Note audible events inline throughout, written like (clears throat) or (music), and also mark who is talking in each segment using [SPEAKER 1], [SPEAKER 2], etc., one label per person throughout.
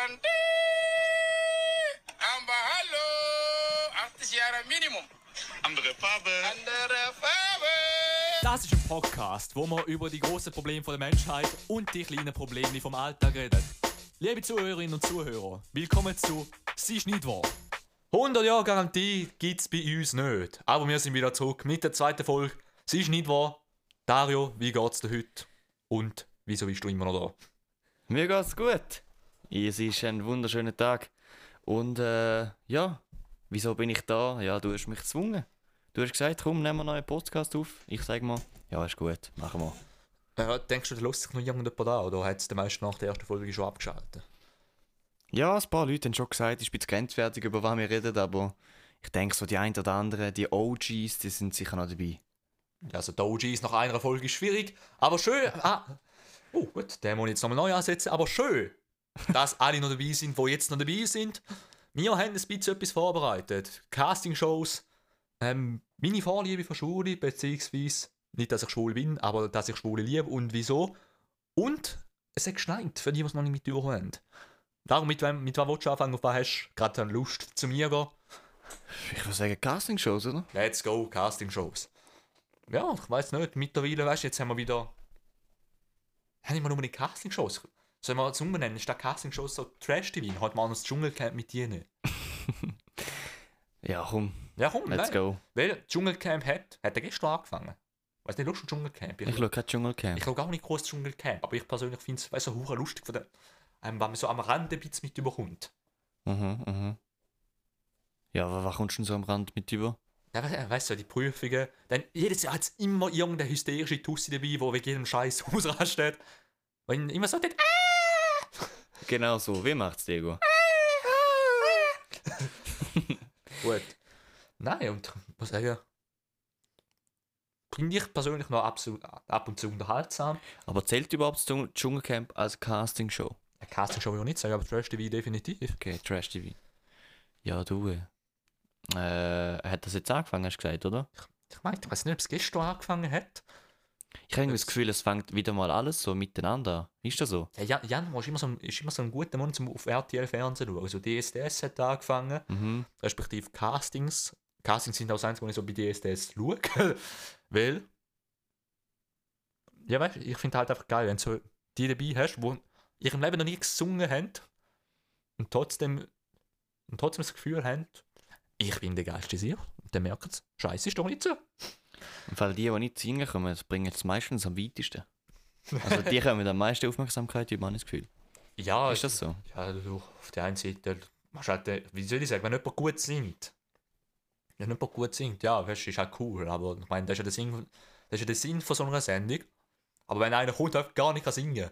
[SPEAKER 1] Garantie. Aber hallo. 80 Jahre Minimum.
[SPEAKER 2] Andere Farbe.
[SPEAKER 1] Andere Farbe.
[SPEAKER 3] Das ist ein Podcast, wo wir über die großen Probleme der Menschheit und die kleinen Probleme vom Alltag reden. Liebe Zuhörerinnen und Zuhörer, willkommen zu «Sie ist nicht wahr». 100 Jahre Garantie gibt es bei uns nicht. Aber wir sind wieder zurück mit der zweiten Folge «Sie ist nicht wahr». Dario, wie geht's dir heute? Und wieso bist du immer noch da?
[SPEAKER 4] Mir geht's gut. Es ist ein wunderschöner Tag. Und äh, ja, wieso bin ich da? Ja, du hast mich gezwungen. Du hast gesagt, komm, nehmen wir noch einen Podcast auf. Ich sage mal, ja, ist gut, machen wir.
[SPEAKER 3] Äh, denkst du, da lässt sich noch jemand da oder hat es der meisten nach der ersten Folge schon abgeschaltet?
[SPEAKER 4] Ja, ein paar Leute haben schon gesagt, ich bin grenzwertig, über was wir reden, aber ich denke, so die ein oder anderen, die OGs, die sind sicher noch dabei.
[SPEAKER 3] Ja, also die ist nach einer Folge ist schwierig, aber schön. Ah, oh gut, den muss ich jetzt nochmal neu ansetzen, aber schön, dass alle noch dabei sind, die jetzt noch dabei sind. Wir haben ein bisschen etwas vorbereitet. Castingshows, ähm, meine Vorliebe für Schule, beziehungsweise nicht, dass ich schwul bin, aber dass ich Schwule liebe und wieso. Und es hat geschneit, für die, die es noch nicht mitbekommen haben. Darum, mit wem, mit wem willst du anfangen? Auf was hast du gerade Lust zu mir gehen?
[SPEAKER 4] Ich würde sagen Castingshows, oder?
[SPEAKER 3] Let's go, Castingshows. Ja, ich weiß nicht, mittlerweile, weißt du, jetzt haben wir wieder. Haben wir nur eine Castingshows? Sollen wir es umbenennen? Ist das Castingshows so Trash-TV? Heute mal das Dschungelcamp mit dir nicht. (laughs)
[SPEAKER 4] Ja, komm,
[SPEAKER 3] Ja, komm,
[SPEAKER 4] let's
[SPEAKER 3] nein.
[SPEAKER 4] go.
[SPEAKER 3] Weil Dschungelcamp hat, hat er gestern angefangen. Weißt du, nicht auf Dschungelcamp?
[SPEAKER 4] Ich schaue kein Dschungelcamp.
[SPEAKER 3] Ich schaue gar nicht groß Dschungelcamp, aber ich persönlich finde es weißt, du, so lustig, von der, ähm, wenn man so am Rand ein bisschen mit überkommt.
[SPEAKER 4] Mhm, mhm. Ja, aber was kommst du denn so am Rand mit über?
[SPEAKER 3] Ja, we- weißt du, die Prüfungen. Dann jedes Jahr hat es immer irgendeine hysterische Tussi dabei, die wegen jedem Scheiß (laughs) ausrastet. Wenn immer so dort,
[SPEAKER 4] Genau so, wie macht's Diego? (laughs)
[SPEAKER 3] Gut. Nein, und ich muss sagen, finde ich persönlich noch absolut, ab und zu unterhaltsam.
[SPEAKER 4] Aber zählt überhaupt das Dschung- Dschungelcamp als Castingshow?
[SPEAKER 3] Eine Castingshow will ich nicht sagen, aber Trash TV definitiv.
[SPEAKER 4] Okay, Trash TV. Ja, du. Äh, hat das jetzt angefangen, hast du gesagt, oder?
[SPEAKER 3] Ich meine, ich weiß nicht, ob es gestern angefangen hat.
[SPEAKER 4] Ich habe
[SPEAKER 3] Das-
[SPEAKER 4] Gefühl, es fängt wieder mal alles so miteinander an. Ist das so?
[SPEAKER 3] Ja, Jan- Januar ist immer so ein, ist immer so ein guter Monat, um auf RTL Fernsehen zu schauen. Also DSDS hat angefangen,
[SPEAKER 4] Mhm.
[SPEAKER 3] respektive Castings. Castings sind auch das Einzige, was ich so bei DSDS schaue. (laughs) Weil, ja, weißt ich finde halt einfach geil, wenn du so die dabei hast, die in ihrem Leben noch nie gesungen haben und trotzdem, und trotzdem das Gefühl haben, ich bin der geilste Sieg. Und dann merken sie, Scheiße ist doch nicht so.
[SPEAKER 4] Im Fall die, die nicht singen kommen, das bringen es meistens am weitesten. Also die haben am meisten Aufmerksamkeit über das Gefühl.
[SPEAKER 3] Ja,
[SPEAKER 4] Ist das so?
[SPEAKER 3] Ja, du, auf der einen Seite, halt, äh, wie soll ich sagen, wenn jemand gut singt, wenn jemand gut singt, ja, weißt du, ist halt cool, aber ich meine, das ist ja der Sinn, das ist ja der Sinn von so einer Sendung. Aber wenn einer kommt, der gar nicht kann singen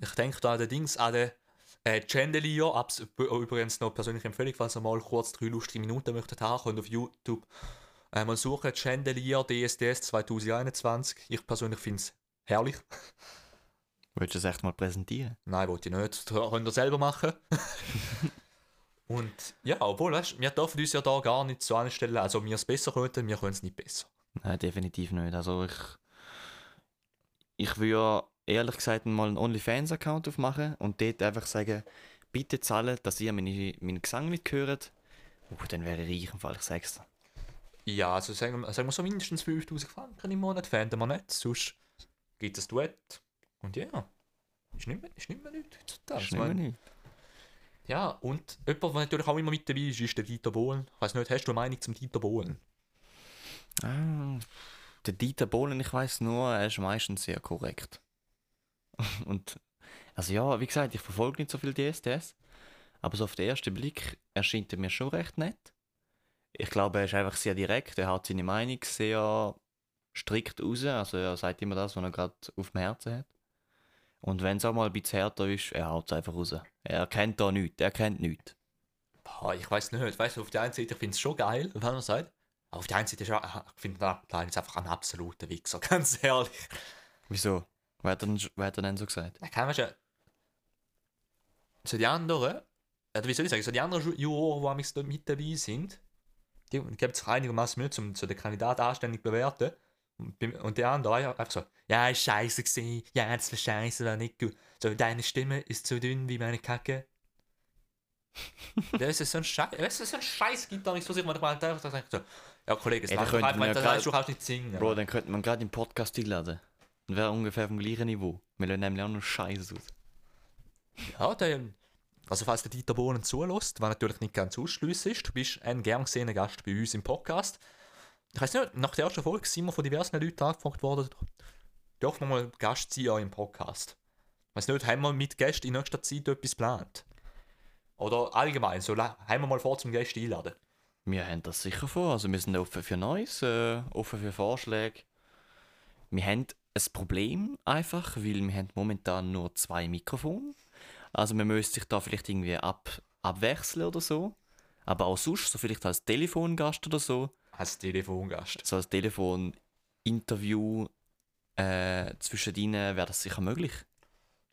[SPEAKER 3] Ich denke da an den Dings, an den äh, Chandelier, abs übrigens noch persönliche Empfehlung, falls ihr mal kurz drei lustige Minuten möchtet haben, könnt auf YouTube äh, mal suchen, Chandelier DSDS 2021. Ich persönlich finde es herrlich.
[SPEAKER 4] Willst du das echt mal präsentieren?
[SPEAKER 3] Nein, wollte ich nicht. Das (laughs) könnt ihr selber machen. (laughs) Und ja, obwohl, weißt, wir dürfen uns ja da gar nicht so anstellen. Also, wir es besser könnten, wir können es nicht besser.
[SPEAKER 4] Nein, definitiv nicht. Also ich. Ich würde ehrlich gesagt mal einen OnlyFans-Account aufmachen und dort einfach sagen, bitte zahlen, dass ihr meine, meinen Gesang mithört. Uh, dann wäre ich reich im Fall, ich sag's dir.
[SPEAKER 3] Ja, also sagen wir, sagen wir so mindestens 5000 Franken im Monat fänden wir nicht. Sonst gibt es Duett. Und ja, ist nicht mehr, ist nicht mehr nichts heutzutage.
[SPEAKER 4] Ist
[SPEAKER 3] Ich
[SPEAKER 4] nicht mehr
[SPEAKER 3] meine,
[SPEAKER 4] nicht.
[SPEAKER 3] Ja, und jemand, der natürlich auch immer mit dabei ist, ist der Dieter Bohlen. Ich weiß nicht, hast du eine Meinung zum Dieter Bohlen?
[SPEAKER 4] Ah, der Dieter Bohlen, ich weiß nur, er ist meistens sehr korrekt. (laughs) Und, also ja, wie gesagt, ich verfolge nicht so viel DSDS, aber so auf den ersten Blick erscheint er mir schon recht nett. Ich glaube, er ist einfach sehr direkt, er hat seine Meinung sehr strikt raus, also er sagt immer das, was er gerade auf dem Herzen hat. Und wenn es auch mal ein bisschen härter ist, er haut es einfach raus. Er kennt da nichts, er kennt nichts.
[SPEAKER 3] Boah, ich weiß nicht. Weißt du, auf der einen Seite, ich finde es schon geil, wenn man sagt. Aber auf der einen Seite, ist er- ich finde er ist einfach ein absoluter Wichser, (laughs) ganz ehrlich.
[SPEAKER 4] Wieso? Wer hat er denn, wer hat er denn so gesagt?
[SPEAKER 3] Da kann man schon. So die anderen, oder wie soll ich sagen, so die anderen Ju- Juroren, die am mit dabei sind, die gibt es einigermaßen Mühe, um so den Kandidaten anständig zu bewerten. Und, beim- und der andere einfach so, ja, ist scheiße gewesen, ja, das war scheiße, war nicht gut. So, deine Stimme ist so dünn wie meine Kacke. (laughs) das ist so ein Scheiß, das ist so ein Scheiß Gitarrist, was ich manchmal einfach denke, so, ja, Kollege, es
[SPEAKER 4] Ey, da man
[SPEAKER 3] das
[SPEAKER 4] grad-
[SPEAKER 3] heißt, du kannst nicht singen.
[SPEAKER 4] Bro, dann könnte man gerade im Podcast einladen. Dann wäre ungefähr vom gleichen Niveau. Wir lassen nämlich auch noch Scheiße aus.
[SPEAKER 3] Ja, der, also falls der Dieter Bohlen zulässt, was natürlich nicht ganz ausschliessen ist, du bist ein gern gesehener Gast bei uns im Podcast. Ich weiß nicht, nach der ersten Folge sind wir von diversen Leuten angefragt worden, dürfen wir mal Gast sein in eurem Podcast. Ich weiß nicht, haben wir mit Gästen in nächster Zeit etwas geplant? Oder allgemein, so haben wir mal vor zum Gäste einladen.
[SPEAKER 4] Wir haben das sicher vor. Also wir sind offen für Neues, äh, offen für Vorschläge. Wir haben ein Problem einfach, weil wir haben momentan nur zwei Mikrofone. Also man müsste sich da vielleicht irgendwie ab, abwechseln oder so. Aber auch sonst, so vielleicht als Telefongast oder so.
[SPEAKER 3] Als Telefongast.
[SPEAKER 4] So als Telefoninterview äh, zwischen ihnen wäre das sicher möglich.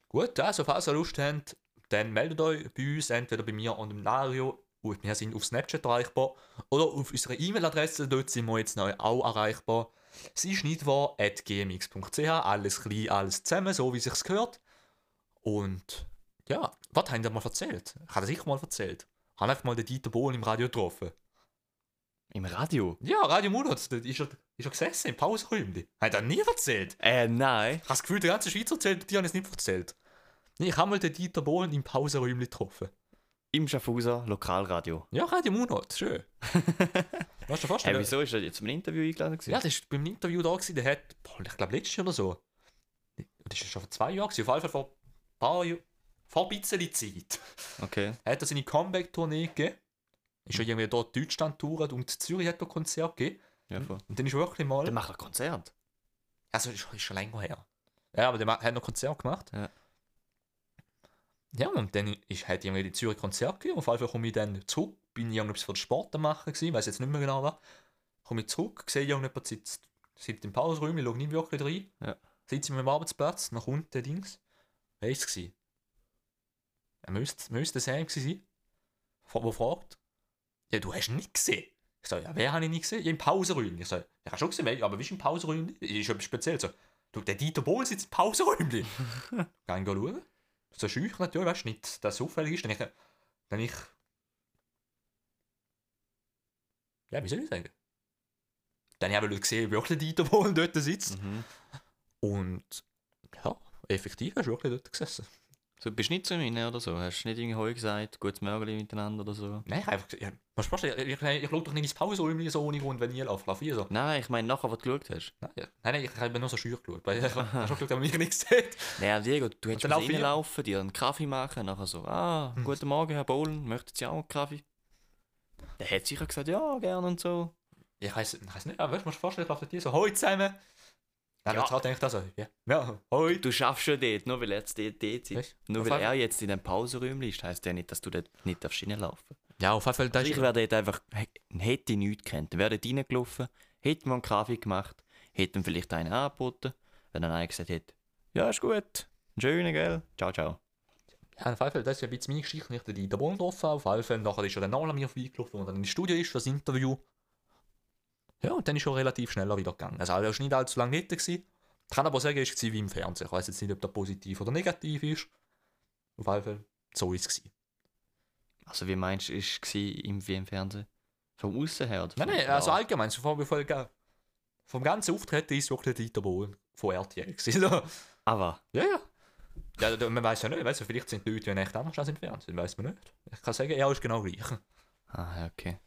[SPEAKER 3] Gut, also falls ihr Lust habt, dann meldet euch bei uns, entweder bei mir und dem Mario. Und wir sind auf Snapchat erreichbar. Oder auf unserer E-Mail-Adresse, dort sind wir jetzt neu auch erreichbar. Sie ist nicht wahr, alles klein, alles zusammen, so wie sich's gehört. Und ja, was habt ihr mal erzählt? Ich habe das sicher mal erzählt. Ich habe einfach mal den Dieter Bohlen im Radio getroffen.
[SPEAKER 4] Im Radio?
[SPEAKER 3] Ja, Radio Munot, da ist er, ist er gesessen im Pausenräumchen. Hat er nie erzählt?
[SPEAKER 4] Äh, nein.
[SPEAKER 3] Ich habe das Gefühl, der ganze Schweizer erzählt, die haben es nicht erzählt. Ich habe mal den Dieter Bohlen im Pausenräumchen getroffen.
[SPEAKER 4] Im Schaffhauser Lokalradio.
[SPEAKER 3] Ja, Radio Munot, schön. (laughs) Weißt du
[SPEAKER 4] Hey,
[SPEAKER 3] vorstellen?
[SPEAKER 4] wieso ist er jetzt zum Interview eingeladen? gewesen?
[SPEAKER 3] Ja, der ist beim Interview da gewesen, der hat, boah, ich glaube letztes Jahr oder so. Das ist schon vor zwei Jahren gewesen, auf jeden Fall vor ein paar Jahren, vor ein bisschen Zeit.
[SPEAKER 4] Okay.
[SPEAKER 3] hat er seine Comeback-Tournee gegeben. Ist schon irgendwie dort Deutschland touret und in Zürich hat er Konzert gegeben.
[SPEAKER 4] Ja, voll.
[SPEAKER 3] Und dann ist wirklich mal.
[SPEAKER 4] Dann macht er Konzert.
[SPEAKER 3] Also ist, ist schon länger her. Ja, aber der hat noch Konzert gemacht.
[SPEAKER 4] Ja.
[SPEAKER 3] Ja, und dann ist, hat irgendwie die Zürich Konzert gegeben. Auf jeden Fall komme ich dann zurück. Bin ich irgendwas für den Sport am machen gewesen, weiß jetzt nicht mehr genau was. Komme ich zurück, sehe irgendjemand sitzt, sitzt im Pausenraum, ich schaue nicht wirklich rein.
[SPEAKER 4] Ja.
[SPEAKER 3] Sitze in meinem Arbeitsplatz, nach unten Dings. Wer ist es? Er müsste, müsste sein gewesen sein. Wo fragt? Ja, du hast ihn nicht gesehen. Ich sage, ja, wer habe ich nicht gesehen? Ja, im Pausenräumchen. Ich sage, ja, hast du schon gesehen, aber wie ist im Pausenräumchen? Ist etwas speziell. So, du, der Dieter Bohlen sitzt im Pausenräumchen. (laughs) Geh ich schauen. So schüch natürlich, weißt du, nicht, dass es auffällig ist. Dann ich, dann ich. Ja, wie soll ich sagen? Dann habe ich gesehen, wie wirklich der Dieter Bohlen dort sitzt.
[SPEAKER 4] Mhm.
[SPEAKER 3] Und ja, effektiv hast du wirklich dort gesessen.
[SPEAKER 4] So, bist du nicht zu ihnen oder so? Hast du nicht irgendwie Heu gesagt, gutes Mörgeli miteinander oder so?
[SPEAKER 3] Nein, ich habe einfach gesagt, ja, was sprachst du? Ich, ich, ich schaue doch nicht ins Pausenräumchen so ohne Grund, wenn ich laufe. Ich so.
[SPEAKER 4] Nein, ich meine nachher, was du geschaut hast.
[SPEAKER 3] Nein, ja. nein, nein, ich habe nur so schüch geschaut. Weil ich habe schon geschaut, aber mich nicht gesehen.
[SPEAKER 4] Naja, Diego, du hättest
[SPEAKER 3] ich-
[SPEAKER 4] reinlaufen, dir einen Kaffee machen, nachher so, ah, guten Morgen, Herr Bohlen, möchten Sie auch einen Kaffee? Der hat sicher gesagt, ja, gerne und so.
[SPEAKER 3] Ich weiß nicht, aber weißt du, musst dir vorstellen, ich laufe dir so, hoi zusammen.
[SPEAKER 4] Ja.
[SPEAKER 3] ja. denke ich da so, ja, ja, hoi.
[SPEAKER 4] Du schaffst schon dort, nur weil er jetzt dort, dort ist. Nur weil er jetzt in dem Pausenräumchen ist, heisst ja nicht, dass du dort nicht darfst reinlaufen
[SPEAKER 3] Ja, auf jeden Fall, das
[SPEAKER 4] Also ich wäre dort einfach, hätte ich nichts gekannt. Wäre dort reingelaufen, hätte mir einen Kaffee gemacht, hätte ihm vielleicht einen angeboten, wenn er einen gesagt hätte, ja, ist gut, schönen, gell, ciao, ciao.
[SPEAKER 3] Ja, auf jeden Fall, das ist ja ein bisschen meine Geschichte, nicht die der Bohlen getroffen. Auf jeden Fall, nachher ist er dann noch an mir vorbeigelaufen, und dann ins Studio ist für das Interview. Ja, und dann ist er relativ schneller wieder gegangen. Also, er war nicht allzu lange dort. Gewesen. Ich kann aber sagen, es war wie im Fernsehen. Ich weiß jetzt nicht, ob das positiv oder negativ ist. Auf jeden Fall, so ist es.
[SPEAKER 4] Also wie meinst du, es im, wie im Fernsehen? Vom Aussen her? Oder
[SPEAKER 3] Nein, nein, also
[SPEAKER 4] Ja.
[SPEAKER 3] allgemein, so vom, vom, vom ganzen Auftreten ist wirklich der Dieter Bohlen von RTL. (laughs) ja,
[SPEAKER 4] Aber,
[SPEAKER 3] ja. Ja, da- man weiß ja nicht, weißt du, vielleicht sind die Leute ja echt anders als im Fernsehen, weiß man nicht. Ich kann sagen, er ist genau gleich.
[SPEAKER 4] ah, ja, okay.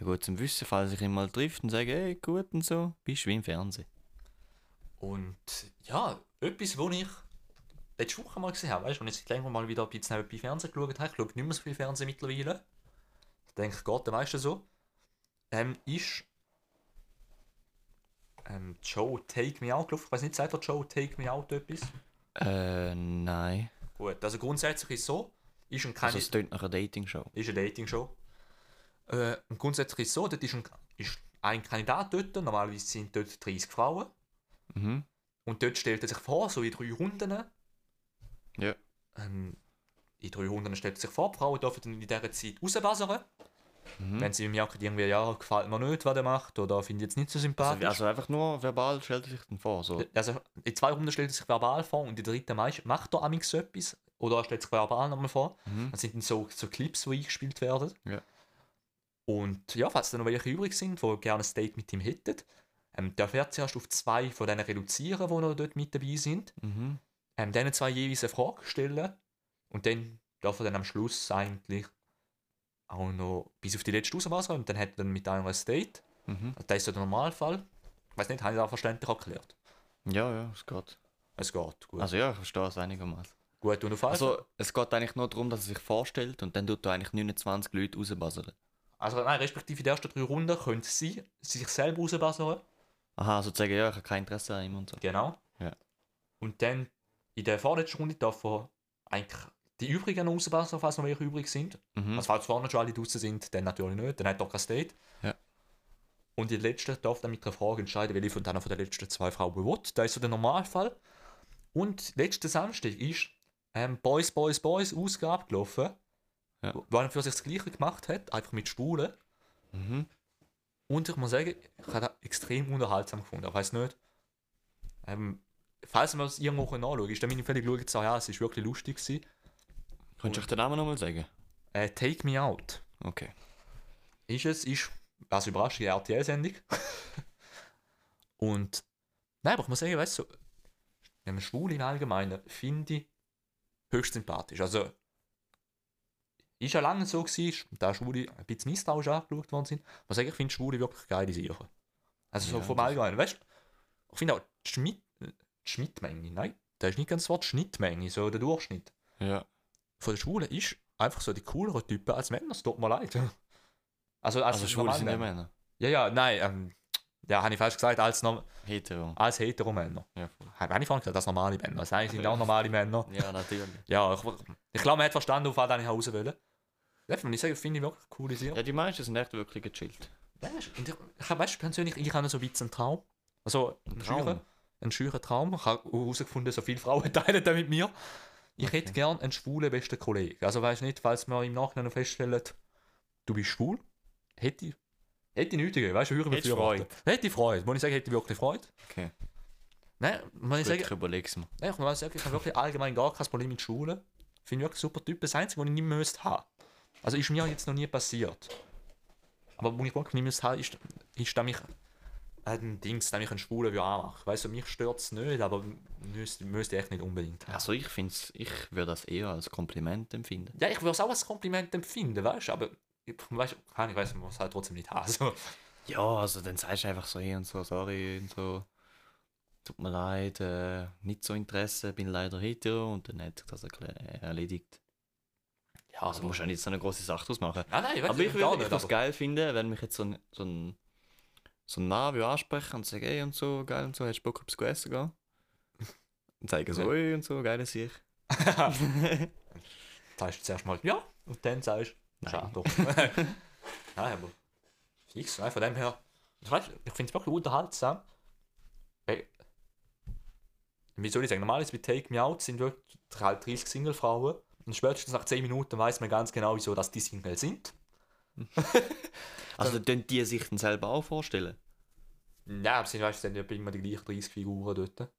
[SPEAKER 4] Ja gut, zum Wissen, falls ich ihn mal trifft und sage, hey, gut und so, bist du wie im Fernsehen.
[SPEAKER 3] Und ja, etwas, wo ich letzte Woche mal gesehen habe, weißt du, wenn ich seit längerem mal wieder ein bisschen bei Fernsehen geschaut habe, ich schaue nicht mehr so viel Fernsehen mittlerweile. Ich denke, Gott, der meiste so. Ähm, ist ähm, Joe Take Me Out gelaufen. Ich weiß nicht, sagt der Joe Take Me Out etwas?
[SPEAKER 4] Äh, nein.
[SPEAKER 3] Gut, also grundsätzlich ist es so, ist ein
[SPEAKER 4] Also
[SPEAKER 3] keine,
[SPEAKER 4] es klingt nach einer Dating-Show.
[SPEAKER 3] ist eine Dating-Show. Äh, und grundsätzlich ist es so, dort ist ein, ist ein Kandidat dort, normalerweise sind dort 30 Frauen.
[SPEAKER 4] Mhm.
[SPEAKER 3] Und dort stellt er sich vor, so in drei Runden.
[SPEAKER 4] Ja.
[SPEAKER 3] Ähm, in drei Runden stellt er sich vor, die Frauen dürfen dann in dieser Zeit rauswassern. Wenn sie merken, irgendwie, ja, gefällt mir nicht, was er macht, oder finde ich jetzt nicht so sympathisch.
[SPEAKER 4] Also, also einfach nur verbal stellt er sich dann vor. So.
[SPEAKER 3] Also, in zwei Runden stellt er sich verbal vor und in der dritten meist macht er amigs etwas. Oder er stellt sich verbal nochmal vor.
[SPEAKER 4] Mhm.
[SPEAKER 3] Das sind dann so, so Clips, die eingespielt werden.
[SPEAKER 4] Ja.
[SPEAKER 3] Und ja, falls da noch welche übrig sind, die gerne ein Date mit ihm hätten, ähm, darf er zuerst auf zwei von denen reduzieren, die noch dort mit dabei sind.
[SPEAKER 4] Mhm.
[SPEAKER 3] Ähm, denen zwei jeweils eine Frage stellen. Und dann darf er dann am Schluss eigentlich auch noch bis auf die letzte Auswahl und dann hat er dann mit einer ein Date.
[SPEAKER 4] Mhm.
[SPEAKER 3] Das ist so der Normalfall. Ich weiß nicht, habe ich das verständlich erklärt?
[SPEAKER 4] Ja, ja, es geht.
[SPEAKER 3] Es geht, gut.
[SPEAKER 4] Also ja, ich verstehe es einigermaßen.
[SPEAKER 3] gut, und auf.
[SPEAKER 4] Also es geht eigentlich nur darum, dass er sich vorstellt und dann tut er eigentlich 29 Leute rausbassern.
[SPEAKER 3] Also nein, respektive in den ersten drei Runden können sie sich selber rausbasern.
[SPEAKER 4] Aha, also zu sagen, ja, ich habe kein Interesse an ihm und so.
[SPEAKER 3] Genau.
[SPEAKER 4] Ja.
[SPEAKER 3] Und dann in der vorletzten Runde darf er eigentlich die übrigen noch rausbasern, falls noch welche übrig sind.
[SPEAKER 4] Mhm.
[SPEAKER 3] Also falls vorne schon alle draußen sind, dann natürlich nicht. Dann hat er kein Date.
[SPEAKER 4] Ja.
[SPEAKER 3] Und die letzte darf dann mit einer Frage entscheiden, welche von denen von den letzten zwei Frauen will. Das ist so der Normalfall. Und letzten Samstag ist ähm, Boys, Boys, Boys Ausgabe gelaufen.
[SPEAKER 4] Ja.
[SPEAKER 3] Wo er für sich das Gleiche gemacht hat, einfach mit Schwulen.
[SPEAKER 4] Mhm.
[SPEAKER 3] Und ich muss sagen, ich habe das extrem unterhaltsam gefunden. Ich weiß nicht. Ähm, falls man es irgendwo kann, ist dann meine völlig geschaut, so, ja, es war wirklich lustig. Gewesen.
[SPEAKER 4] Könntest du den Namen nochmal sagen?
[SPEAKER 3] Äh, Take Me Out.
[SPEAKER 4] Okay.
[SPEAKER 3] Ist es, ist, was überrascht, eine RTL-Sendung. (laughs) Und, nein, aber ich muss sagen, weißt du, so, wenn man schwul im Allgemeinen finde ich höchst sympathisch. Also, ist ja lange so gewesen, da Schwule ein bisschen misstrauisch angeschaut worden sind. Sagen, ich finde Schwule wirklich geile Sachen. Also so
[SPEAKER 4] Ja,
[SPEAKER 3] vom
[SPEAKER 4] das-
[SPEAKER 3] Allgemeinen, weißt du, ich finde auch die, Schmidt, die Schnittmenge, nein, das ist nicht ganz das Wort Schnittmenge, so der Durchschnitt.
[SPEAKER 4] Ja.
[SPEAKER 3] Von den Schwulen ist einfach so die cooleren Typen als Männer, es tut mir leid. (laughs) Also, als
[SPEAKER 4] Also Schwule sind ja Männer.
[SPEAKER 3] Ja, ja, nein, ähm, ja, habe ich falsch gesagt, als,
[SPEAKER 4] Hetero.
[SPEAKER 3] als Hetero-Männer.
[SPEAKER 4] Ja, voll.
[SPEAKER 3] Habe ich vorhin gesagt, als normale Männer. Das heißt, sind auch normale Männer.
[SPEAKER 4] ja natürlich.
[SPEAKER 3] Ja, ich, ich glaube, man hat verstanden, auf was ich raus will. Ja, wenn ich sage, finde ich wirklich eine coole Sache.
[SPEAKER 4] Ja, die meisten sind echt wirklich gechillt.
[SPEAKER 3] Ich, ich weißt du, persönlich, ich habe so ein bisschen einen Traum. Also, einen
[SPEAKER 4] Traum?
[SPEAKER 3] scheuren, einen scheuren Traum. Ich habe herausgefunden, so viele Frauen (laughs) teilen das mit mir. Ich
[SPEAKER 4] Okay.
[SPEAKER 3] hätte gern einen schwulen besten Kollegen. Also, weißt du nicht, falls wir im Nachhinein noch feststellen, du bist schwul, hätte ich, hätte ich nichts. Weißt du, höre
[SPEAKER 4] du Freude?
[SPEAKER 3] Hätte ich Freude. Muss ich sagen, hätte ich wirklich Freude.
[SPEAKER 4] Okay.
[SPEAKER 3] Nein, muss ich
[SPEAKER 4] Gut,
[SPEAKER 3] sagen,
[SPEAKER 4] ich überleg's mir.
[SPEAKER 3] Nein, ich muss sagen, ich habe wirklich allgemein gar kein Problem mit Schulen. Finde ich wirklich super Typ. Das Einzige, was ich nicht mehr müsste haben. Also ist mir jetzt noch nie passiert. Aber was ich nicht müsste haben, ist, ist dass mich ein Dings, dass mich ein Schwuler anmachen. Weißt du, mich stört es nicht, aber müsste, müsste ich echt nicht unbedingt haben.
[SPEAKER 4] Also ich find's, ich würde das eher als Kompliment empfinden.
[SPEAKER 3] Ja, ich würde es auch als Kompliment empfinden, weißt du, aber ich weiß, ich weiß, man muss halt trotzdem nicht haben. (laughs) Also,
[SPEAKER 4] Ja, also dann sagst du einfach so hey und so, sorry und so. Tut mir leid, äh, nicht so Interesse, bin leider hetero und dann hat sich das erledigt.
[SPEAKER 3] Ja,
[SPEAKER 4] Also musst du ja nicht so eine große Sache draus machen.
[SPEAKER 3] Nein, nein,
[SPEAKER 4] Aber ich würde es geil finden, wenn mich jetzt so ein, so ein, so ein Mann ansprechen und sagen, hey und so, geil und so, hast du Bock, zu essen gehen? Und sagen so, hey und so, geil sich. (laughs)
[SPEAKER 3] sagst du zuerst mal ja und dann sagst du,
[SPEAKER 4] Nein.
[SPEAKER 3] doch. (laughs) Nein, aber fix, nein, von dem her, ich, ich finde es wirklich unterhaltsam. Wie soll ich sagen, normalerweise bei Take Me Out sind wirklich halt 30 Single-Frauen und spätestens nach 10 Minuten weiß man ganz genau, wieso dass die Single sind. (laughs)
[SPEAKER 4] Also dann die sich dann selber auch vorstellen.
[SPEAKER 3] Ja, aber sind, weißt, du, sind immer die gleichen 30 Figuren dort.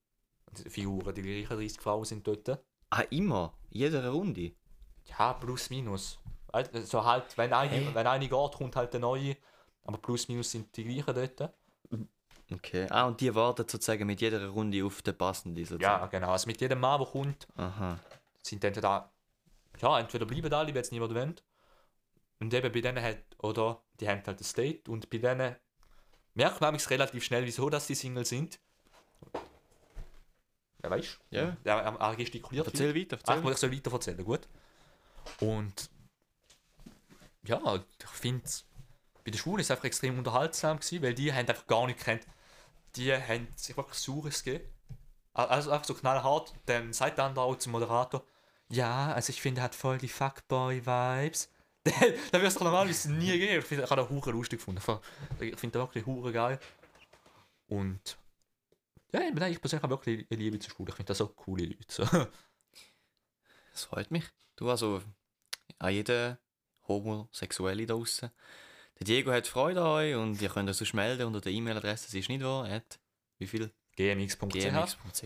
[SPEAKER 3] Die Figuren, die gleichen 30 Frauen sind dort.
[SPEAKER 4] Ah, immer? In jeder Runde?
[SPEAKER 3] Ja, plus minus. Halt, So halt, wenn eine,
[SPEAKER 4] Hä?
[SPEAKER 3] wenn eine geht, kommt halt der neue. Aber plus minus sind die gleichen dort.
[SPEAKER 4] Okay. Ah, und die warten sozusagen mit jeder Runde auf den passenden
[SPEAKER 3] Ja, genau. Also mit jedem Mann, der kommt,
[SPEAKER 4] Aha.
[SPEAKER 3] sind entweder, ja, entweder bleiben alle, wenn es niemand will. Und eben bei denen hat, oder die haben halt ein Date und bei denen merkt man manchmal relativ schnell, wieso dass die Single sind. Ja, weißt du?
[SPEAKER 4] Ja.
[SPEAKER 3] Er, er, er gestikuliert. viel.
[SPEAKER 4] Erzähl weiter, erzähl
[SPEAKER 3] muss ich soll weiter erzählen, gut. Und ja, ich finde bei den Schwulen ist es einfach extrem unterhaltsam gewesen, weil die haben einfach gar nicht gekannt. Die haben sich wirklich Saures gegeben. Al- Also einfach so knallhart, dann sagt der andere auch zum Moderator, ja, also ich finde, er hat voll die Fuckboy-Vibes. (laughs) da wirst du normalerweise nie gehen. Ich, finde- ich habe das hure lustig gefunden. Ich finde das wirklich hure geil. Und ja, ich, bin- ich persönlich habe wirklich eine Liebe zur Schule. Ich finde das so coole Leute. So. (laughs)
[SPEAKER 4] Das freut mich. Du also an jeden Homosexuelle da draussen. Der Diego hat Freude an euch und ihr könnt euch sonst melden unter der E-Mail-Adresse. Sie ist nicht wahr. At wie viel?
[SPEAKER 3] gmx.ch.
[SPEAKER 4] gmx.ch.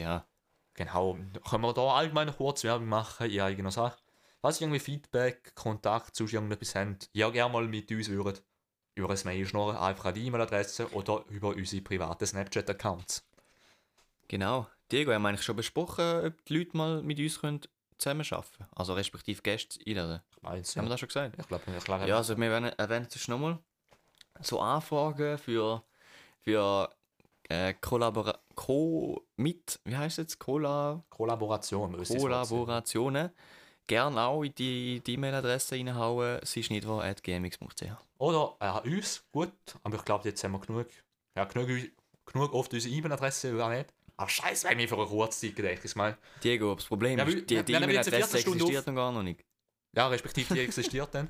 [SPEAKER 3] Genau. Können wir da allgemein noch kurz Werbung machen? Ja, eigene Sache. Was irgendwie Feedback, Kontakt, sonst irgendetwas habt, ja, gerne mal mit uns würdet. Über ein Mail schnurren, einfach die E-Mail-Adresse oder über unsere privaten Snapchat-Accounts.
[SPEAKER 4] Genau. Diego, haben wir eigentlich schon besprochen, ob die Leute mal mit uns können zusammenarbeiten können? Also respektive Gäste einladen.
[SPEAKER 3] Ich mein's,
[SPEAKER 4] Haben wir
[SPEAKER 3] ja.
[SPEAKER 4] das schon gesagt?
[SPEAKER 3] Ich glaube, ich glaube,
[SPEAKER 4] Ja, also wir werden- erwähnen es nochmal. So Anfragen für, für äh, Kollabora Ko mit, wie heißt es jetzt? Kolla
[SPEAKER 3] Kollaboration.
[SPEAKER 4] Kollaborationen. Gerne auch in die, E-Mail-Adresse reinhauen. Sie ist nicht wahr, gmx.ch.
[SPEAKER 3] Oder äh, uns, gut. Aber ich glaube, jetzt haben wir genug, ja, genug, genug oft unsere E-Mail-Adresse erwähnt. Aber scheiße, weil wir für eine Kurzzeit gedacht. Ich meine,
[SPEAKER 4] Diego, das Problem
[SPEAKER 3] Ja,
[SPEAKER 4] ist, die, E-Mail-Adresse existiert noch gar noch nicht.
[SPEAKER 3] ja, respektive die (laughs) existiert dann.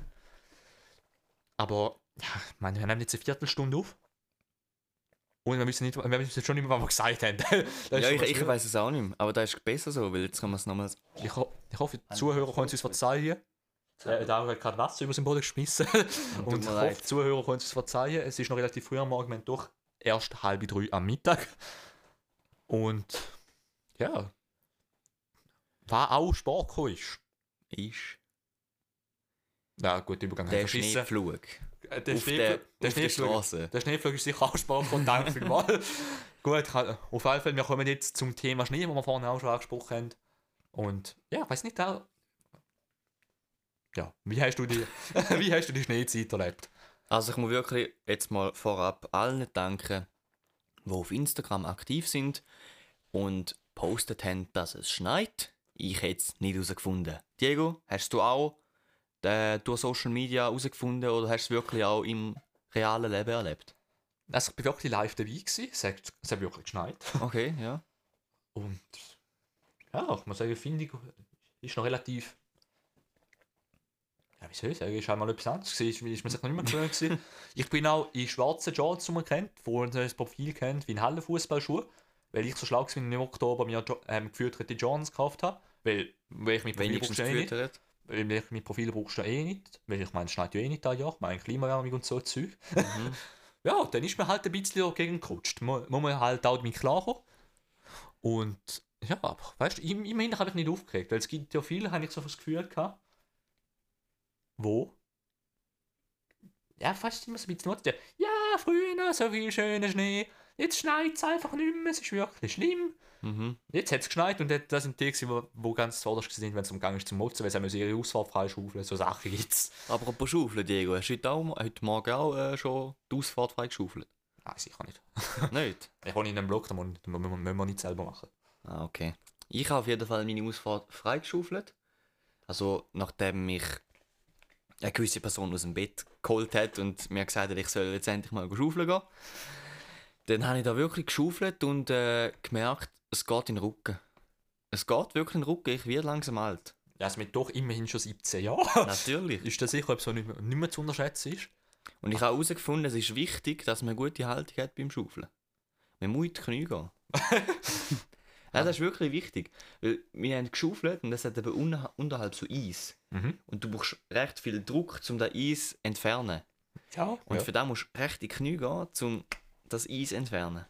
[SPEAKER 3] Aber, ja, ich meine, wir nehmen jetzt eine Viertelstunde auf. Und wir wissen nicht, wir wissen schon nicht mehr, was wir gesagt haben. (laughs)
[SPEAKER 4] Ja, ich, ich weiß es auch nicht mehr. Aber das ist besser so, weil jetzt kann man es nochmal...
[SPEAKER 3] Ich, ho ich hoffe, die Zuhörer können es uns verzeihen. Äh, da hat gerade Wasser über den Boden geschmissen. (laughs) Und ich hoffe, die Zuhörer können es uns verzeihen. Es ist noch relativ früh am Morgen, wir haben doch erst halb drei am Mittag. Und ja. War auch Sport ist.
[SPEAKER 4] Ist
[SPEAKER 3] Ja, gut, Übergang
[SPEAKER 4] der
[SPEAKER 3] wir.
[SPEAKER 4] Schneepflug.
[SPEAKER 3] Äh, Der,
[SPEAKER 4] auf
[SPEAKER 3] Schneeflug-
[SPEAKER 4] der,
[SPEAKER 3] der
[SPEAKER 4] der
[SPEAKER 3] Schneeflug- ist sicher auch Sport von Dank vielmals. Gut, auf jeden Fall, wir kommen jetzt zum Thema Schnee, wo wir vorhin auch schon angesprochen haben. Und ja, ich weiß nicht, da. Ja, wie hast du die, (laughs) (laughs) wie hast du die Schneezeit erlebt?
[SPEAKER 4] Also ich muss wirklich jetzt mal vorab allen danken, die auf Instagram aktiv sind und postet haben, dass es schneit. Ich hätte es nicht herausgefunden. Diego, hast du auch äh, durch Social Media herausgefunden oder hast du es wirklich auch im realen Leben erlebt?
[SPEAKER 3] Also, ich war wirklich live dabei, gewesen. es hat, es hat wirklich geschneit. (laughs)
[SPEAKER 4] Okay, ja.
[SPEAKER 3] Und ja, ich muss sagen, finde ich, ist noch relativ. Ja, wie soll ich sagen, ist einmal etwas anderes gewesen, ist mir sich noch nicht mehr gewöhnt. (laughs) Ich bin auch in schwarzen Shorts umgekannt, wo man das Profil kennt wie ein Hallenfußballschuh, weil ich so schlau war, im Oktober mir ähm, gefütterte Johns gekauft habe, weil, weil ich mit Profil
[SPEAKER 4] Wenigstens
[SPEAKER 3] brauchst weil ich mit Profil brauchst du eh nicht, weil ich meine, es schneit ja eh nicht da ja, ich meine Klimaerwärmung und so Zeug.
[SPEAKER 4] Mhm. (laughs)
[SPEAKER 3] ja, dann ist mir halt ein bisschen dagegen gerutscht. Mu- Muss man halt auch damit klarkommen. Und ja, aber weißt du, im- immerhin habe ich nicht aufgeregt, weil es gibt ja viele, habe ich so das Gefühl gehabt, wo ja, fast immer so ein bisschen nutzen. Ja, früher so viel schöner Schnee, jetzt schneit es einfach nicht mehr, es ist wirklich schlimm.
[SPEAKER 4] Mhm.
[SPEAKER 3] Jetzt hat es geschneit und das sind die, wo, wo ganz zuvorderst sind, wenn es umgegangen ist zum Motzen, weil sie müssen ihre Ausfahrt freischaufeln, so Sachen gibt's.
[SPEAKER 4] Apropos Schaufeln, Diego, hast du heute, auch, heute Morgen auch äh, schon die Ausfahrt freigeschaufelt?
[SPEAKER 3] Nein, sicher nicht. (laughs)
[SPEAKER 4] nicht?
[SPEAKER 3] Ich wohne in einem Block, da muss- da müssen wir- müssen wir nicht selber machen.
[SPEAKER 4] Ah, okay. Ich habe auf jeden Fall meine Ausfahrt freigeschaufelt. Also, nachdem mich eine gewisse Person aus dem Bett geholt hat und mir gesagt hat, ich soll jetzt endlich mal schaufeln gehen. Dann habe ich da wirklich geschaufelt und äh, gemerkt, es geht in den Rücken. Es geht wirklich in den Rücken, ich werde langsam alt.
[SPEAKER 3] Ja, es mit doch immerhin schon 17 Jahren.
[SPEAKER 4] Natürlich.
[SPEAKER 3] ist das sicher, ob es nicht mehr, nicht mehr zu unterschätzen ist?
[SPEAKER 4] Und ich habe herausgefunden, es ist wichtig, dass man gute Haltung hat beim Schaufeln. Man muss in die Knie gehen. (laughs) ja, das ist wirklich wichtig. Weil wir haben geschaufelt und es hat eben unter- unterhalb so Eis.
[SPEAKER 3] Mhm.
[SPEAKER 4] Und du brauchst recht viel Druck, um das Eis zu entfernen.
[SPEAKER 3] Ja.
[SPEAKER 4] Und
[SPEAKER 3] ja.
[SPEAKER 4] für das musst du recht in die Knie gehen, um das Eis entfernen.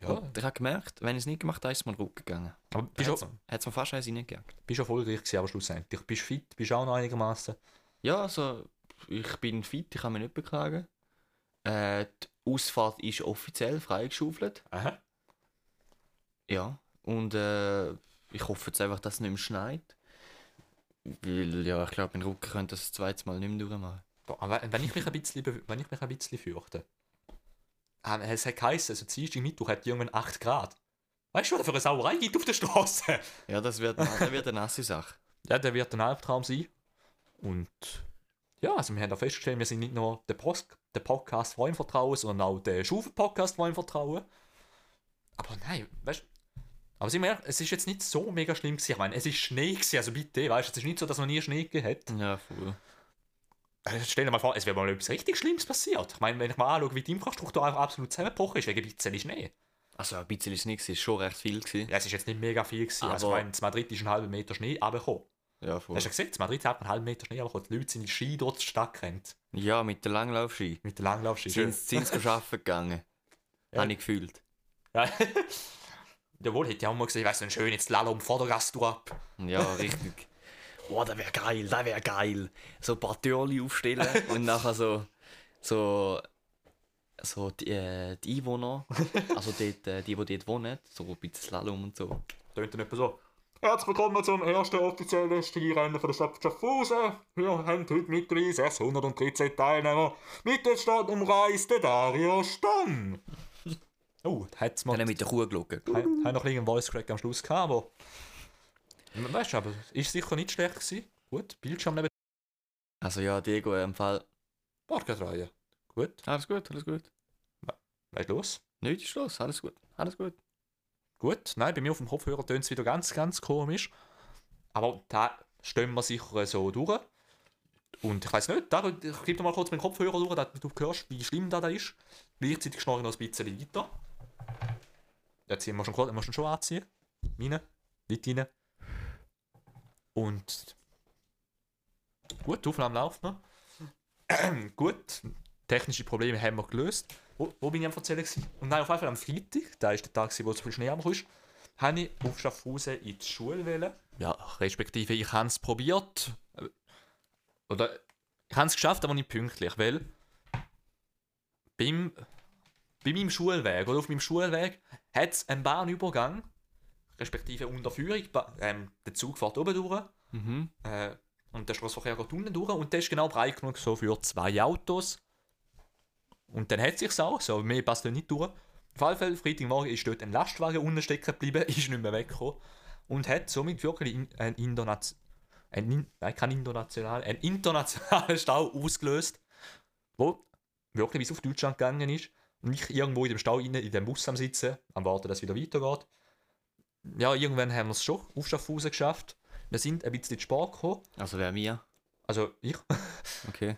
[SPEAKER 3] ja.
[SPEAKER 4] Und ich habe gemerkt, wenn ich es nicht gemacht habe, ist es mir Rücken gegangen.
[SPEAKER 3] Aber bist
[SPEAKER 4] Hat
[SPEAKER 3] du
[SPEAKER 4] es mir fast eins reingejagt.
[SPEAKER 3] bist erfolgreich gewesen, aber schlussendlich. Bist fit, bist auch noch einigermaßen.
[SPEAKER 4] Ja, also ich bin fit, ich kann mich nicht beklagen. Äh, die Ausfahrt ist offiziell freigeschaufelt.
[SPEAKER 3] Aha.
[SPEAKER 4] Ja, und äh, ich hoffe jetzt einfach, dass es nicht mehr schneit. Weil, ja, ich glaube, mein Rücken könnte das zweites Mal nicht mehr durchmachen.
[SPEAKER 3] Wenn ich mich ein bisschen, wenn ich mich ein bisschen fürchte. Ähm, es hat geheißen, also Dienstag Mittwoch hat irgendwann 8 Grad. Weißt du, was da für eine Sauerei gibt auf der Straße?
[SPEAKER 4] Ja, das wird, das wird eine nasse Sache.
[SPEAKER 3] Ja, der wird ein Albtraum sein. Und ja, also wir haben auch festgestellt, wir sind nicht nur der, Post der Podcast vor ihm vertrauen, sondern auch der Schufen-Podcast vor ihm vertrauen. Aber nein, weißt du, aber sind wir, ehrlich, es ist jetzt nicht so mega schlimm gewesen. Ich meine, es ist Schnee gewesen, also bitte, weißt du, es ist nicht so, dass noch nie Schnee hat.
[SPEAKER 4] Ja, voll.
[SPEAKER 3] Äh, Stell dir mal vor, es wäre mal etwas richtig Schlimmes passiert. Ich meine, wenn ich mal anschaue, wie die Infrastruktur einfach absolut zusammengebrochen ist, wegen ein bisschen Schnee.
[SPEAKER 4] Also ein bisschen es war schon recht viel. Gewesen.
[SPEAKER 3] Ja, es ist jetzt nicht mega viel gewesen. also ich
[SPEAKER 4] Aber-
[SPEAKER 3] meine, in Madrid ist ein halber Meter Schnee runtergekommen.
[SPEAKER 4] Ja, voll.
[SPEAKER 3] Hast du gesehen, in Madrid hat einen halben Meter Schnee, aber die Leute sind in Ski durch die Stadt gerannt.
[SPEAKER 4] Ja, mit der Langlaufski.
[SPEAKER 3] Mit der Langlaufski.
[SPEAKER 4] Sind sie arbeiten gegangen. (laughs)
[SPEAKER 3] Ja.
[SPEAKER 4] Habe ich gefühlt.
[SPEAKER 3] Ja. (laughs) Jawohl, hätte ich auch mal gesehen, weißt du, ein schönes Slalom vor der Gasse ab.
[SPEAKER 4] Ja, richtig. Oh, das wäre geil, das wäre geil. So ein paar Türchen aufstellen (laughs) und nachher so, so, so die, äh, die Einwohner, (laughs) also dort, äh, die, die dort wohnen, so ein bisschen Slalom und so.
[SPEAKER 3] Tönt dann etwa so. Herzlich willkommen zum ersten offiziellen Skirennen von der Stadt Schaffhausen. Wir haben heute mit dabei 613 Teilnehmer. Mit der Stadt umreist der Dario Stamm. Oh, da hat es mal
[SPEAKER 4] Dann mit der Kuhglocke.
[SPEAKER 3] Hat hat noch einen Voice Crack am Schluss gehabt, aber. Weißt du, aber ist sicher nicht schlecht gewesen. Gut, Bildschirm neben
[SPEAKER 4] Also ja, Diego, im Fall.
[SPEAKER 3] Parketreihe. Gut,
[SPEAKER 4] Alles gut, alles gut.
[SPEAKER 3] was ist los?
[SPEAKER 4] Nichts ist los, alles gut, alles gut.
[SPEAKER 3] Gut, nein, bei mir auf dem Kopfhörer tönt es wieder ganz, ganz komisch. Aber da stehen wir sicher so durch. Und ich weiß nicht, da, ich gebe dir mal kurz meinen Kopfhörer durch, dass du hörst, wie schlimm das da ist. Gleichzeitig schnorre ich noch ein bisschen weiter. Jetzt ziehen wir schon kurz, wir schon schon anziehen. Meine, weit rein. Und gut, Aufnahme läuft noch. (clears throat) gut, technische Probleme haben wir gelöst. Wo, wo bin ich am erzählen? Und nein, auf jeden Fall am Freitag, da ist der Tag, wo so viel Schnee am ist, habe ich auf Schaffhausen in die Schule wählen. Ja, respektive ich habe es probiert. Oder ich habe es geschafft, aber nicht pünktlich, weil beim, bei meinem Schulweg oder auf meinem Schulweg hat es einen Bahnübergang, respektive Unterführung. Ähm, der Zug fährt oben durch
[SPEAKER 4] Mhm.
[SPEAKER 3] äh, und der Straßenverkehr geht unten durch und der ist genau breit genug so für zwei Autos. Und dann hat es sich auch, so mehr passt da nicht durch. Auf jeden Fall, Freitagmorgen ist dort ein Lastwagen unten stecken geblieben, (laughs) ist nicht mehr weggekommen und hat somit wirklich in, ein, Indonaz ein, in- nein, kein international, ein internationalen (laughs) Stau ausgelöst, wo wirklich bis auf Deutschland gegangen ist. Und ich irgendwo in dem Stau innen, in dem Bus am Sitzen, am Warten, dass es wieder weitergeht. Ja, irgendwann haben wir es schon auf Schaffhausen geschafft. Wir sind ein bisschen zu spät gekommen.
[SPEAKER 4] Also wer mir?
[SPEAKER 3] Also ich. (laughs)
[SPEAKER 4] Okay.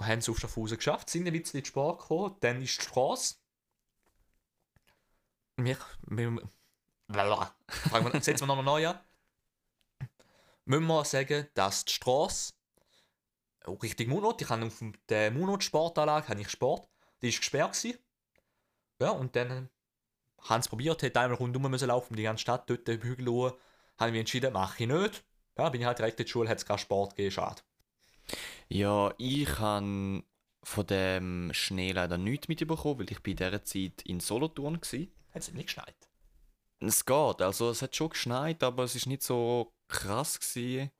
[SPEAKER 3] haben es auf Schaffhausen geschafft, sind ein bisschen zu spät gekommen. Dann ist die Straße. Wir, wir. Fangen wir, setzen wir nochmal neu an. Müssen wir sagen, dass die Straße auch richtig Munot, ich habe auf der Munot-Sportanlage Sport, die war gesperrt. Gewesen. Ja, und dann haben sie probiert, hätte einmal rundum müssen laufen, die ganze Stadt dort den Hügel hoch. Habe ich entschieden, mache ich nicht. Ja, bin ich halt direkt in die Schule, hat es keinen Sport gegeben, schade.
[SPEAKER 4] Ja, ich habe von dem Schnee leider nichts mitbekommen, weil ich bei dieser Zeit in Solothurn war.
[SPEAKER 3] Hat es nicht geschneit.
[SPEAKER 4] Es geht, also es hat schon geschneit, aber es ist nicht so krass gewesen,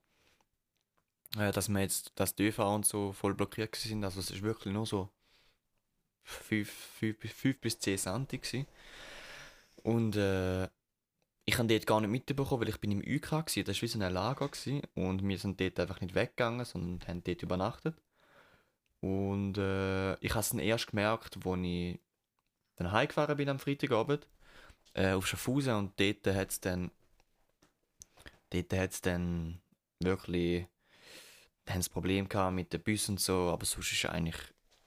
[SPEAKER 4] äh, dass wir jetzt, die ÖV und so voll blockiert sind. Also es ist wirklich nur so 5, bis 10 Santi gewesen. Und äh, ich habe dort gar nicht mitbekommen, weil ich bin im UK war, das war wie so ein Lager gewesen, und wir sind dort einfach nicht weggegangen, sondern haben dort übernachtet. Und äh, ich habe es dann erst gemerkt, als ich dann heimgefahren bin am Freitagabend äh, auf Schaffhausen und dort hat es dann dort hat's dann wirklich haben sie Problem mit den Bussen und so, aber sonst ist eigentlich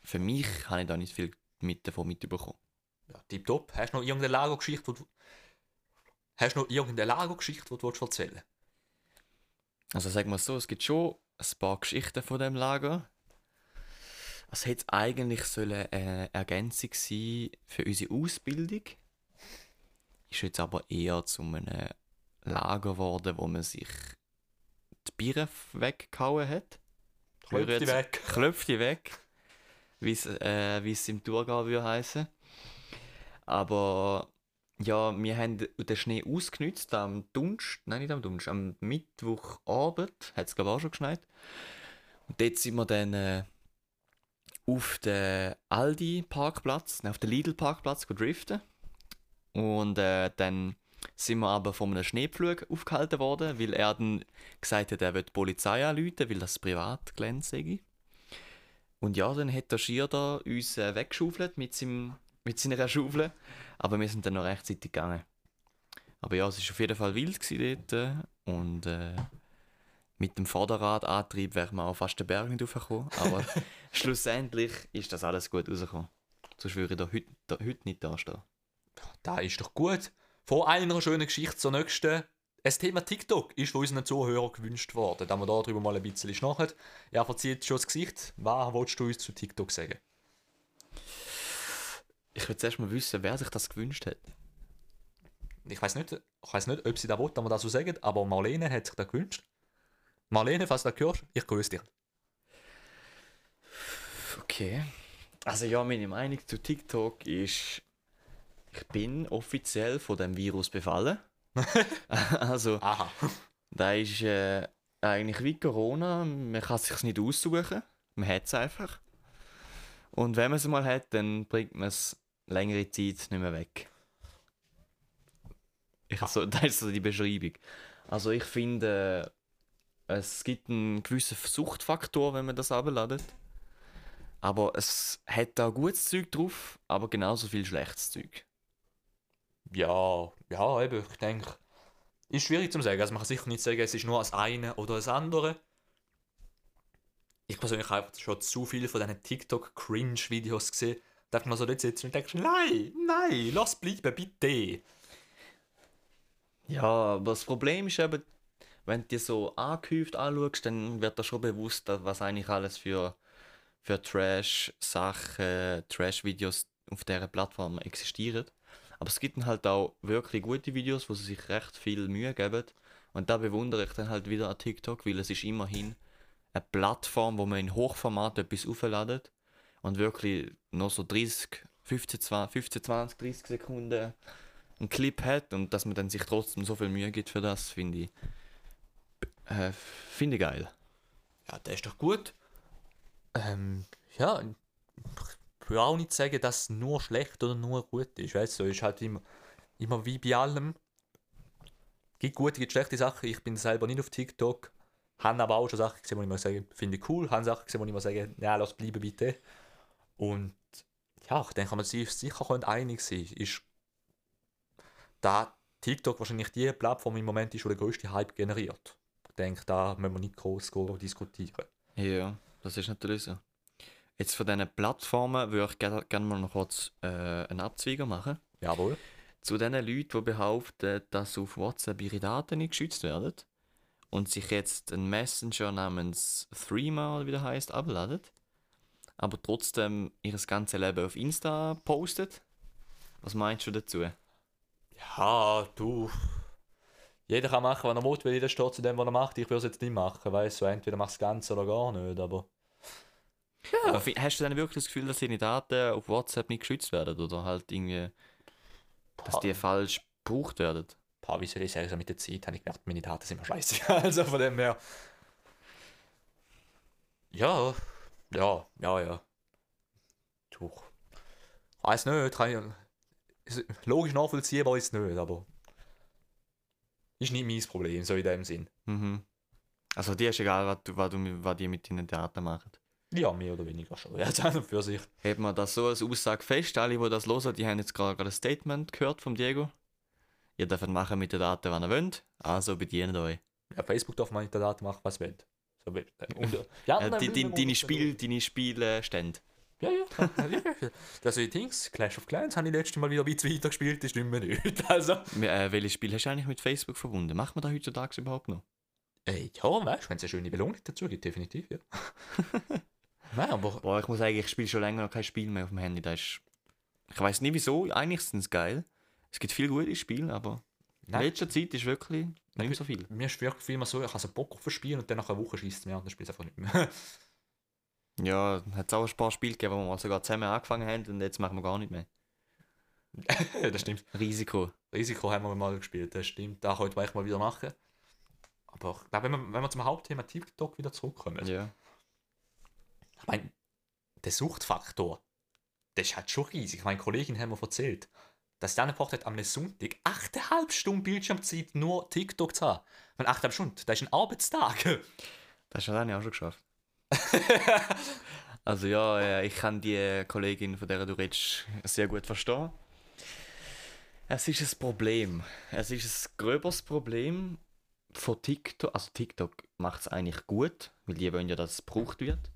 [SPEAKER 4] für mich habe ich da nicht viel mit davon mitbekommen.
[SPEAKER 3] Ja, tipptopp. Hast du noch irgendeine Lagergeschichte, die du... Hast du noch irgendeine Lagergeschichte, die du willst erzählen
[SPEAKER 4] Also sagen wir es so, es gibt schon ein paar Geschichten von dem Lager. Es hätte eigentlich sollen eine Ergänzung sein für unsere Ausbildung. Ist jetzt aber eher zu einem Lager geworden, wo man sich die Biere weggehauen hat. Würde
[SPEAKER 3] weg.
[SPEAKER 4] Klopft die weg. Wie es äh, es im Thurgau würde heißen. Aber ja, wir haben den Schnee ausgenutzt am Dunst, nein nicht am Dunst, am Mittwochabend hat es glaube auch schon geschneit. Und dort sind wir dann äh, auf den Aldi-Parkplatz, auf den Lidl-Parkplatz driften. Und äh, dann sind wir aber von einem Schneepflug aufgehalten worden, weil er dann gesagt hat, er will die Polizei anrufen, weil das Privatgelände sei. Und ja, dann hat der Schierder uns äh, weggeschaufelt mit, seinem, mit seiner Schaufel. Aber wir sind dann noch rechtzeitig gegangen. Aber ja, es war auf jeden Fall wild dort. äh, Und äh, mit dem Vorderradantrieb wäre man auch fast den Berg nicht hochgekommen. Aber (laughs) schlussendlich ist das alles gut rausgekommen. Sonst würde ich da heute, da, heute nicht da stehen.
[SPEAKER 3] Da ist doch gut. Von einer schönen Geschichte zur nächsten. ein Thema TikTok ist von unseren Zuhörern gewünscht worden, dass wir darüber mal ein bisschen schnachen. Er verzieht schon das Gesicht. Was willst du uns zu TikTok sagen?
[SPEAKER 4] Ich will zuerst mal wissen, wer sich das gewünscht hat.
[SPEAKER 3] Ich weiß nicht, ich weiß nicht, ob sie da will, dass wir das so sagen, aber Marlene hat sich das gewünscht. Marlene, falls du das hörst, ich grüße dich.
[SPEAKER 4] Okay. Also ja, meine Meinung zu TikTok ist, ich bin offiziell von dem Virus befallen. (laughs) also,
[SPEAKER 3] Aha.
[SPEAKER 4] da ist äh, eigentlich wie Corona, man kann es sich nicht aussuchen, man hat es einfach. Und wenn man es mal hat, dann bringt man es längere Zeit nicht mehr weg. Ich, so, (laughs) das ist so die Beschreibung. Also ich finde, äh, es gibt einen gewissen Suchtfaktor, wenn man das abladet. Aber es hat da gutes Zeug drauf, aber genauso viel schlechtes Zeug.
[SPEAKER 3] Ja, ja, eben, ich denke, ist schwierig zu sagen. Also man kann sicher nicht sagen, es ist nur das eine oder das andere. Ich persönlich habe einfach schon zu viele von diesen TikTok-Cringe-Videos gesehen. Da darf man so dort sitzen und denkst, nein, nein, lass bleiben, bitte.
[SPEAKER 4] Ja, aber das Problem ist eben, wenn du dir so angehäuft anschaust, dann wird dir schon bewusst, was eigentlich alles für, für Trash-Sachen, Trash-Videos auf dieser Plattform existieren. Aber es gibt dann halt auch wirklich gute Videos, wo sie sich recht viel Mühe geben. Und da bewundere ich dann halt wieder an TikTok, weil es ist immerhin eine Plattform, wo man in Hochformat etwas aufladet und wirklich noch so 30, 15, 20, 15, 20 30 Sekunden einen Clip hat und dass man dann sich trotzdem so viel Mühe gibt für das, finde ich, äh, finde ich geil.
[SPEAKER 3] Ja, der ist doch gut. Ähm, ja, ich will auch nicht sagen, dass es nur schlecht oder nur gut ist. Weißt du, so ist halt immer, immer wie bei allem. Gibt gute, gibt schlechte Sachen. Ich bin selber nicht auf TikTok. Habe aber auch schon Sachen gesehen, wo ich mal sage, finde ich cool. Habe Sachen gesehen, wo ich mal sage, ja, lass bleiben bitte. Und ja, ich denke, man sich sicher können einig sein. Ist, da TikTok wahrscheinlich die Plattform im Moment ist, die den grössten Hype generiert. Ich denke, da müssen wir nicht groß diskutieren.
[SPEAKER 4] Ja, das ist natürlich so. Jetzt von diesen Plattformen würde ich gerne gern mal noch kurz äh, einen Abzweiger machen.
[SPEAKER 3] Jawohl.
[SPEAKER 4] Zu den Leuten, die behaupten, dass auf WhatsApp ihre Daten nicht geschützt werden und sich jetzt einen Messenger namens Threema, oder wie der heißt, abladen, aber trotzdem ihr ganzes Leben auf Insta postet. Was meinst du dazu?
[SPEAKER 3] Ja, du. Jeder kann machen, was er will, weil jeder steht zu dem, was er macht. Ich würde es jetzt nicht machen, weißt du, entweder machst du das Ganze oder gar nicht, aber...
[SPEAKER 4] Aber fi- hast du dann wirklich das Gefühl, dass deine Daten auf WhatsApp nicht geschützt werden oder halt irgendwie, dass die falsch gebraucht werden?
[SPEAKER 3] Paar, wie soll ich sagen, so mit der Zeit habe ich gemerkt, meine Daten sind mir scheiße. also (laughs) von dem her... Ja, ja, ja, ja. Du. Weiß nicht, kann ich... ist Logisch nachvollziehbar ist es nicht, aber... Ist nicht mein Problem, so in dem Sinn.
[SPEAKER 4] Mhm. Also dir ist egal, was, du, was, du, was die mit deinen Daten machen.
[SPEAKER 3] Ja, mehr oder weniger schon. Ja, das an und für sich.
[SPEAKER 4] Hat man das so als Aussage fest? Alle, die das hören, die haben jetzt gerade ein Statement gehört von Diego. Ihr dürft machen mit den Daten, was ihr wollt. Also bedient euch.
[SPEAKER 3] Ja, Facebook darf man mit der Daten machen, was will. So. Und, äh, ja,
[SPEAKER 4] Äh,
[SPEAKER 3] nein,
[SPEAKER 4] die,
[SPEAKER 3] will
[SPEAKER 4] die,
[SPEAKER 3] man
[SPEAKER 4] deine. Spiel, deine Spielstände.
[SPEAKER 3] Ja, ja. ja, ja, ja. Also die Dings, Clash of Clans habe ich letztes Mal wieder ein bisschen weiter gespielt, ist nicht mehr nicht. (laughs) Also.
[SPEAKER 4] Äh, welches Spiel hast du eigentlich mit Facebook verbunden? Macht man das heutzutage überhaupt noch?
[SPEAKER 3] Ey, ja, weißt du, wenn es eine schöne Belohnung dazu gibt, definitiv, ja. (laughs) Nein, aber.
[SPEAKER 4] Boah, ich muss sagen, ich spiele schon länger noch kein Spiel mehr auf dem Handy. Das ist... Ich weiß nicht wieso, eigentlich sind es geil. Es gibt viele gute Spiele, aber in
[SPEAKER 3] Nein.
[SPEAKER 4] letzter Zeit ist wirklich nicht mehr so viel.
[SPEAKER 3] Mir ist wirklich viel mal so, ich habe so Bock auf ein Spiel und dann nach einer Woche schießt es mir an, dann spiele ich einfach nicht mehr. (laughs)
[SPEAKER 4] Ja, hat es auch ein paar Spiele gegeben, wo wir mal sogar zusammen angefangen haben und jetzt machen wir gar nicht mehr. (laughs)
[SPEAKER 3] das stimmt.
[SPEAKER 4] Risiko.
[SPEAKER 3] Risiko haben wir mal gespielt, das stimmt. Da könnte man echt mal wieder machen. Aber ich glaube, wenn wir, wenn wir zum Hauptthema TikTok wieder zurückkommen,
[SPEAKER 4] Ja.
[SPEAKER 3] ich meine, der Suchtfaktor, das ist halt schon riesig. Meine Kollegin hat mir erzählt, dass angebracht hat, am Sonntag 8,5 Stunden Bildschirmzeit nur TikTok zu haben. Meine, 8,5 Stunden, das ist ein Arbeitstag.
[SPEAKER 4] Das habe ich auch schon geschafft. (laughs) also ja, ich kann die Kollegin, von der du redest, sehr gut verstehen. Es ist ein Problem. Es ist ein gröberes Problem von TikTok. Also TikTok macht es eigentlich gut, weil die wollen ja, dass es gebraucht wird.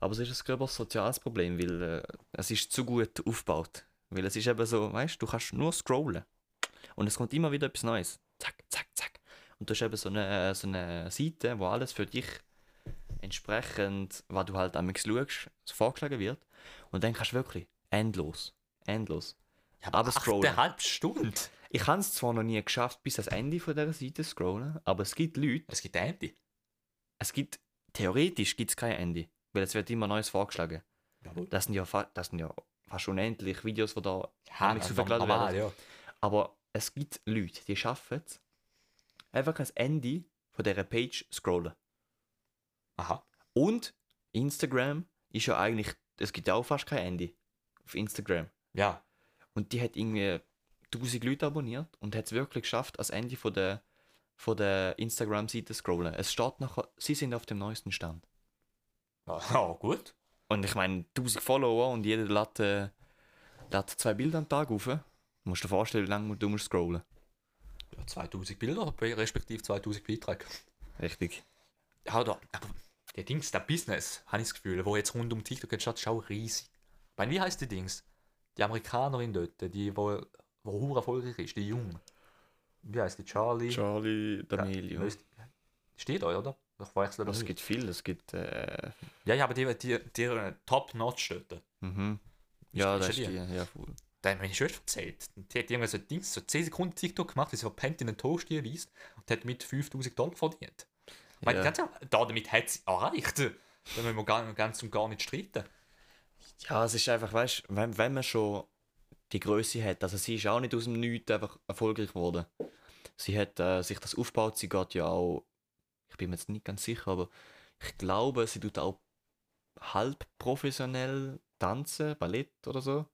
[SPEAKER 4] Aber es ist ein gröberes soziales Problem, weil äh, es ist zu gut aufgebaut. Weil es ist eben so, weißt du, du kannst nur scrollen. Und es kommt immer wieder etwas Neues. Zack, zack, zack. Und du hast eben so eine, so eine Seite, wo alles für dich entsprechend, was du halt am schaust, vorgeschlagen wird. Und dann kannst du wirklich endlos, endlos.
[SPEAKER 3] Ja,
[SPEAKER 4] aber scrollen.
[SPEAKER 3] Eine halbe Stunde.
[SPEAKER 4] Ich habe es zwar noch nie geschafft, bis ans Ende von dieser Seite zu scrollen, aber es gibt Leute,
[SPEAKER 3] Es gibt Ende.
[SPEAKER 4] es gibt, theoretisch gibt es kein Ende, weil es wird immer Neues vorgeschlagen.
[SPEAKER 3] Jawohl.
[SPEAKER 4] Das sind ja, das sind ja fast unendlich Videos, die da
[SPEAKER 3] Ja, normal,
[SPEAKER 4] werden.
[SPEAKER 3] ja.
[SPEAKER 4] Aber es gibt Leute, die schaffen es, einfach ans Ende von dieser Page scrollen.
[SPEAKER 3] Aha.
[SPEAKER 4] Und Instagram ist ja eigentlich, es gibt ja auch fast kein Ende auf Instagram.
[SPEAKER 3] Ja.
[SPEAKER 4] Und die hat irgendwie 1000 Leute abonniert und hat es wirklich geschafft, ans Ende von der, von der Instagram-Seite scrollen. Es steht nachher, sie sind auf dem neuesten Stand. (laughs)
[SPEAKER 3] Ja, gut.
[SPEAKER 4] Und ich meine, 1000 Follower und jeder lädt, äh, lädt zwei Bilder am Tag auf. Du musst dir vorstellen, wie lange du musst scrollen.
[SPEAKER 3] Ja, 2000 Bilder, respektive 2000 Beiträge.
[SPEAKER 4] Richtig.
[SPEAKER 3] Ja, da, aber der Dings, der Business, habe ich das Gefühl, wo jetzt rund um TikTok entsteht, ist auch riesig. Ich meine, wie heißt die Dings? Die Amerikanerin dort, die, wo, wo hure erfolgreich ist, die Jung. Wie heißt die? Charlie?
[SPEAKER 4] Charlie D'Amelio.
[SPEAKER 3] Ja, steht euch, oder? Verwechsel aber
[SPEAKER 4] es gibt viel, es gibt. Äh,
[SPEAKER 3] Ja, ja, aber die, die, die äh, Top-Notch dort.
[SPEAKER 4] mhm. Ja,
[SPEAKER 3] Ist-
[SPEAKER 4] das
[SPEAKER 3] ist die?
[SPEAKER 4] die. Ja, voll.
[SPEAKER 3] Da hat meine Schwester erzählt. Die hat irgendwie so Dings, so 10 Sekunden TikTok gemacht, wie sie so pennt in den Toast weist und hat mit 5000 Dollar verdient. Ich meine,
[SPEAKER 4] Ja.
[SPEAKER 3] ganz ehrlich, damit hat sie erreicht. Da müssen wir gar, ganz und gar nicht streiten.
[SPEAKER 4] Ja, es ist einfach, weißt du, wenn, wenn man schon die Größe hat, also sie ist auch nicht aus dem Nichts einfach erfolgreich geworden. Sie hat äh, sich das aufgebaut, sie geht ja auch, ich bin mir jetzt nicht ganz sicher, aber ich glaube, sie tut auch halb professionell tanzen, Ballett oder so.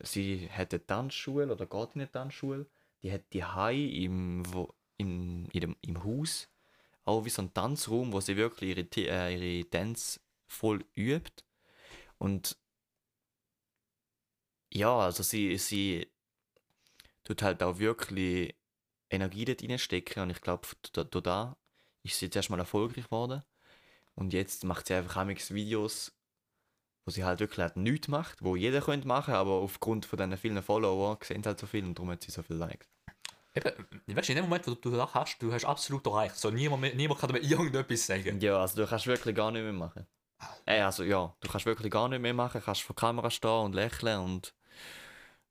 [SPEAKER 4] Sie hat eine Tanzschule oder geht in eine Tanzschule. Die hat die Hai im, wo, im, im Haus auch wie so ein Tanzraum, wo sie wirklich ihre, äh, ihre Dance voll übt. Und ja, also sie, sie tut halt auch wirklich Energie dort reinstecken und ich glaube, da, da ist sie jetzt erstmal erfolgreich geworden. Und jetzt macht sie einfach amigs Videos, wo sie halt wirklich halt nichts macht, wo jeder könnte machen, aber aufgrund von diesen vielen Follower sehen sie halt so viel und darum hat sie so viel Likes.
[SPEAKER 3] Eben, weißt du, in dem Moment, wo du das hast, du hast absolut erreicht. So, niemand, mehr- niemand kann dir irgendetwas sagen.
[SPEAKER 4] Ja, also du kannst wirklich gar nicht mehr machen. Äh, also ja, du kannst wirklich gar nicht mehr machen, kannst vor der Kamera stehen und lächeln und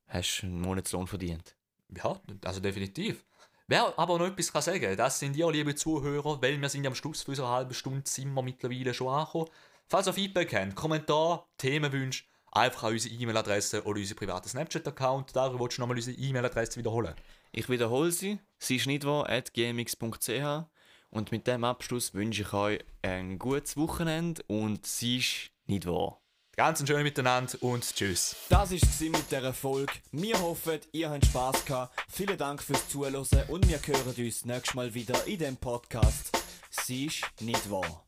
[SPEAKER 4] hast einen Monatslohn verdient.
[SPEAKER 3] Ja, also definitiv. Wer aber noch etwas kann sagen, das sind ihr, liebe Zuhörer, weil wir sind am Schluss für unsere halbe Stunde sind wir mittlerweile schon angekommen. Falls ihr Feedback habt, Kommentar, Themenwünsche, einfach an unsere E-Mail-Adresse oder unseren privaten Snapchat-Account. Darüber willst du nochmal unsere E-Mail-Adresse wiederholen.
[SPEAKER 4] Ich wiederhole sie, sie ist nitwo.gmx.ch und mit dem Abschluss wünsche ich euch ein gutes Wochenende und sie ist nicht wahr.
[SPEAKER 3] Ganz schön miteinander und tschüss.
[SPEAKER 2] Das war mit dieser Folge. Wir hoffen, ihr habt Spass gehabt. Vielen Dank fürs Zuhören und wir hören uns nächstes Mal wieder in dem Podcast. Sie ist nicht wahr.